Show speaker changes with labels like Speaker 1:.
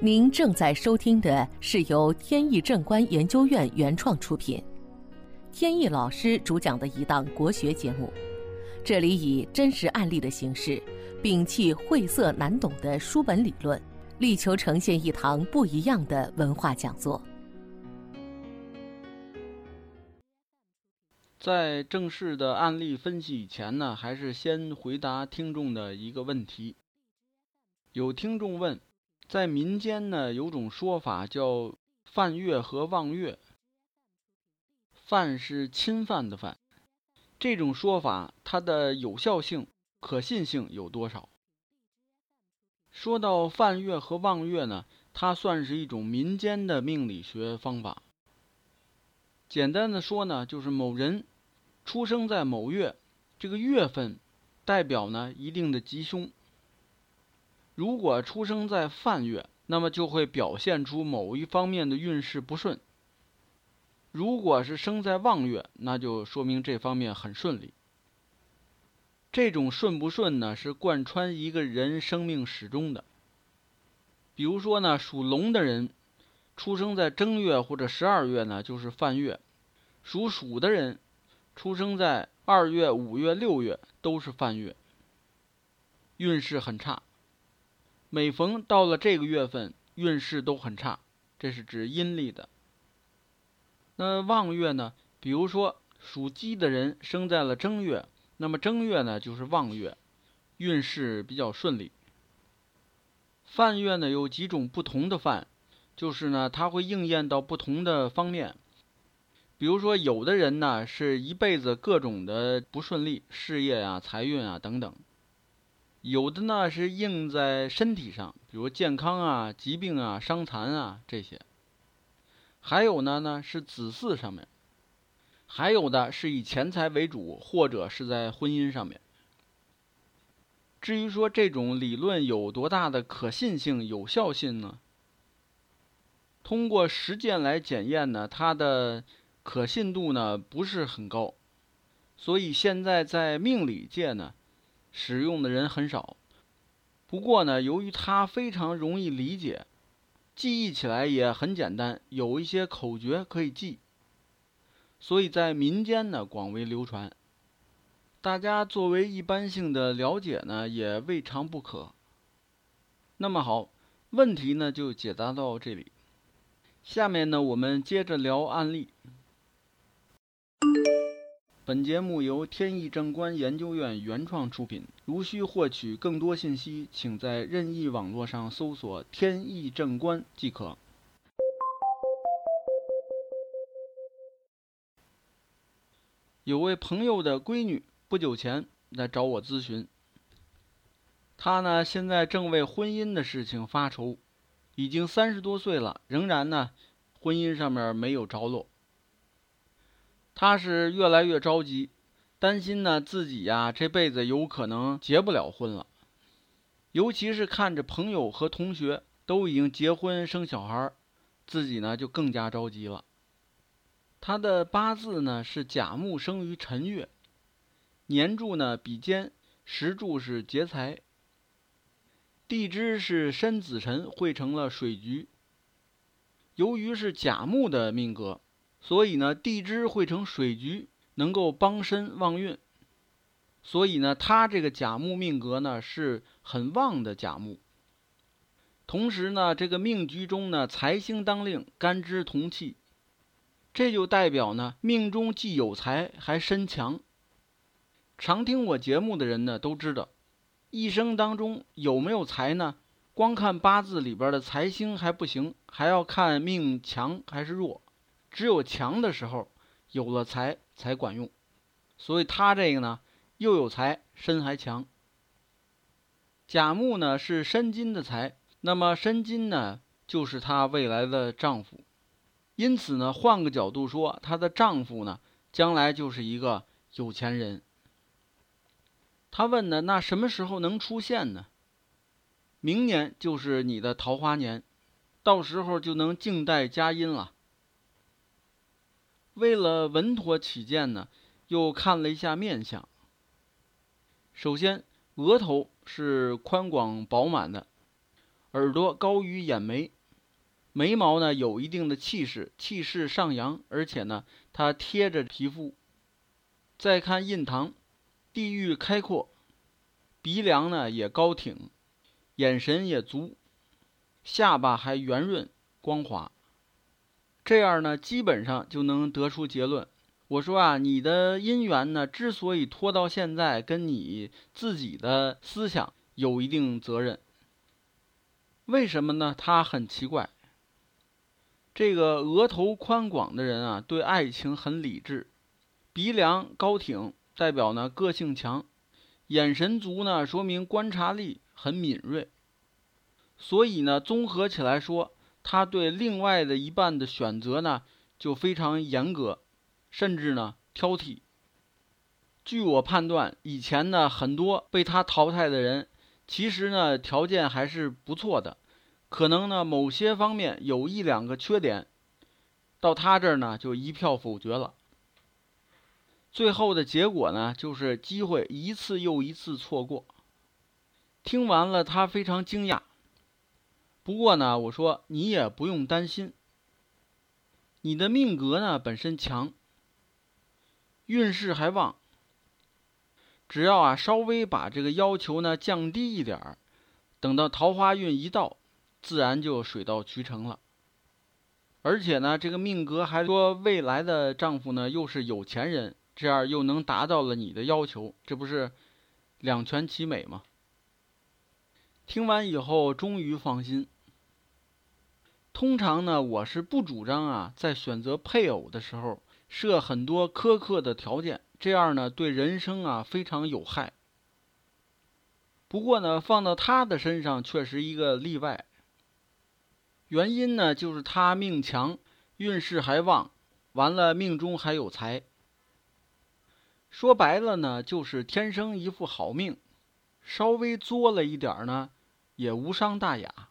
Speaker 1: 您正在收听的是由天意正观研究院原创出品，天意老师主讲的一档国学节目。这里以真实案例的形式，摒弃晦涩难懂的书本理论，力求呈现一堂不一样的文化讲座。
Speaker 2: 在正式的案例分析以前呢，还是先回答听众的一个问题。有听众问。在民间呢，有种说法叫“犯月”和“望月”。犯是侵犯的犯，这种说法它的有效性、可信性有多少？说到“犯月”和“望月”呢，它算是一种民间的命理学方法。简单的说呢，就是某人出生在某月，这个月份代表呢一定的吉凶。如果出生在犯月，那么就会表现出某一方面的运势不顺；如果是生在望月，那就说明这方面很顺利。这种顺不顺呢，是贯穿一个人生命始终的。比如说呢，属龙的人出生在正月或者十二月呢，就是犯月；属鼠的人出生在二月、五月、六月都是犯月，运势很差。每逢到了这个月份，运势都很差，这是指阴历的。那望月呢？比如说属鸡的人生在了正月，那么正月呢就是望月，运势比较顺利。犯月呢有几种不同的犯，就是呢它会应验到不同的方面。比如说有的人呢是一辈子各种的不顺利，事业啊、财运啊等等。有的呢是应在身体上，比如健康啊、疾病啊、伤残啊这些；还有呢呢是子嗣上面；还有的是以钱财为主，或者是在婚姻上面。至于说这种理论有多大的可信性、有效性呢？通过实践来检验呢，它的可信度呢不是很高，所以现在在命理界呢。使用的人很少，不过呢，由于它非常容易理解，记忆起来也很简单，有一些口诀可以记，所以在民间呢广为流传。大家作为一般性的了解呢，也未尝不可。那么好，问题呢就解答到这里，下面呢我们接着聊案例。本节目由天意正观研究院原创出品。如需获取更多信息，请在任意网络上搜索“天意正观”即可。有位朋友的闺女不久前来找我咨询，她呢现在正为婚姻的事情发愁，已经三十多岁了，仍然呢婚姻上面没有着落。他是越来越着急，担心呢自己呀这辈子有可能结不了婚了，尤其是看着朋友和同学都已经结婚生小孩，自己呢就更加着急了。他的八字呢是甲木生于辰月，年柱呢比肩，时柱是劫财，地支是申子辰汇成了水局。由于是甲木的命格。所以呢，地支会成水局，能够帮身旺运。所以呢，他这个甲木命格呢是很旺的甲木。同时呢，这个命局中呢财星当令，干支同气，这就代表呢命中既有财还身强。常听我节目的人呢都知道，一生当中有没有财呢？光看八字里边的财星还不行，还要看命强还是弱。只有强的时候，有了财才管用，所以他这个呢，又有财，身还强。甲木呢是申金的财，那么申金呢就是她未来的丈夫，因此呢，换个角度说，她的丈夫呢将来就是一个有钱人。他问呢，那什么时候能出现呢？明年就是你的桃花年，到时候就能静待佳音了。为了稳妥起见呢，又看了一下面相。首先，额头是宽广饱满的，耳朵高于眼眉，眉毛呢有一定的气势，气势上扬，而且呢它贴着皮肤。再看印堂，地域开阔，鼻梁呢也高挺，眼神也足，下巴还圆润光滑。这样呢，基本上就能得出结论。我说啊，你的姻缘呢，之所以拖到现在，跟你自己的思想有一定责任。为什么呢？他很奇怪。这个额头宽广的人啊，对爱情很理智；鼻梁高挺，代表呢个性强；眼神足呢，说明观察力很敏锐。所以呢，综合起来说。他对另外的一半的选择呢，就非常严格，甚至呢挑剔。据我判断，以前呢很多被他淘汰的人，其实呢条件还是不错的，可能呢某些方面有一两个缺点，到他这儿呢就一票否决了。最后的结果呢，就是机会一次又一次错过。听完了，他非常惊讶。不过呢，我说你也不用担心。你的命格呢本身强，运势还旺。只要啊稍微把这个要求呢降低一点儿，等到桃花运一到，自然就水到渠成了。而且呢，这个命格还说未来的丈夫呢又是有钱人，这样又能达到了你的要求，这不是两全其美吗？听完以后，终于放心。通常呢，我是不主张啊，在选择配偶的时候设很多苛刻的条件，这样呢对人生啊非常有害。不过呢，放到他的身上却是一个例外。原因呢，就是他命强，运势还旺，完了命中还有财。说白了呢，就是天生一副好命，稍微作了一点呢，也无伤大雅。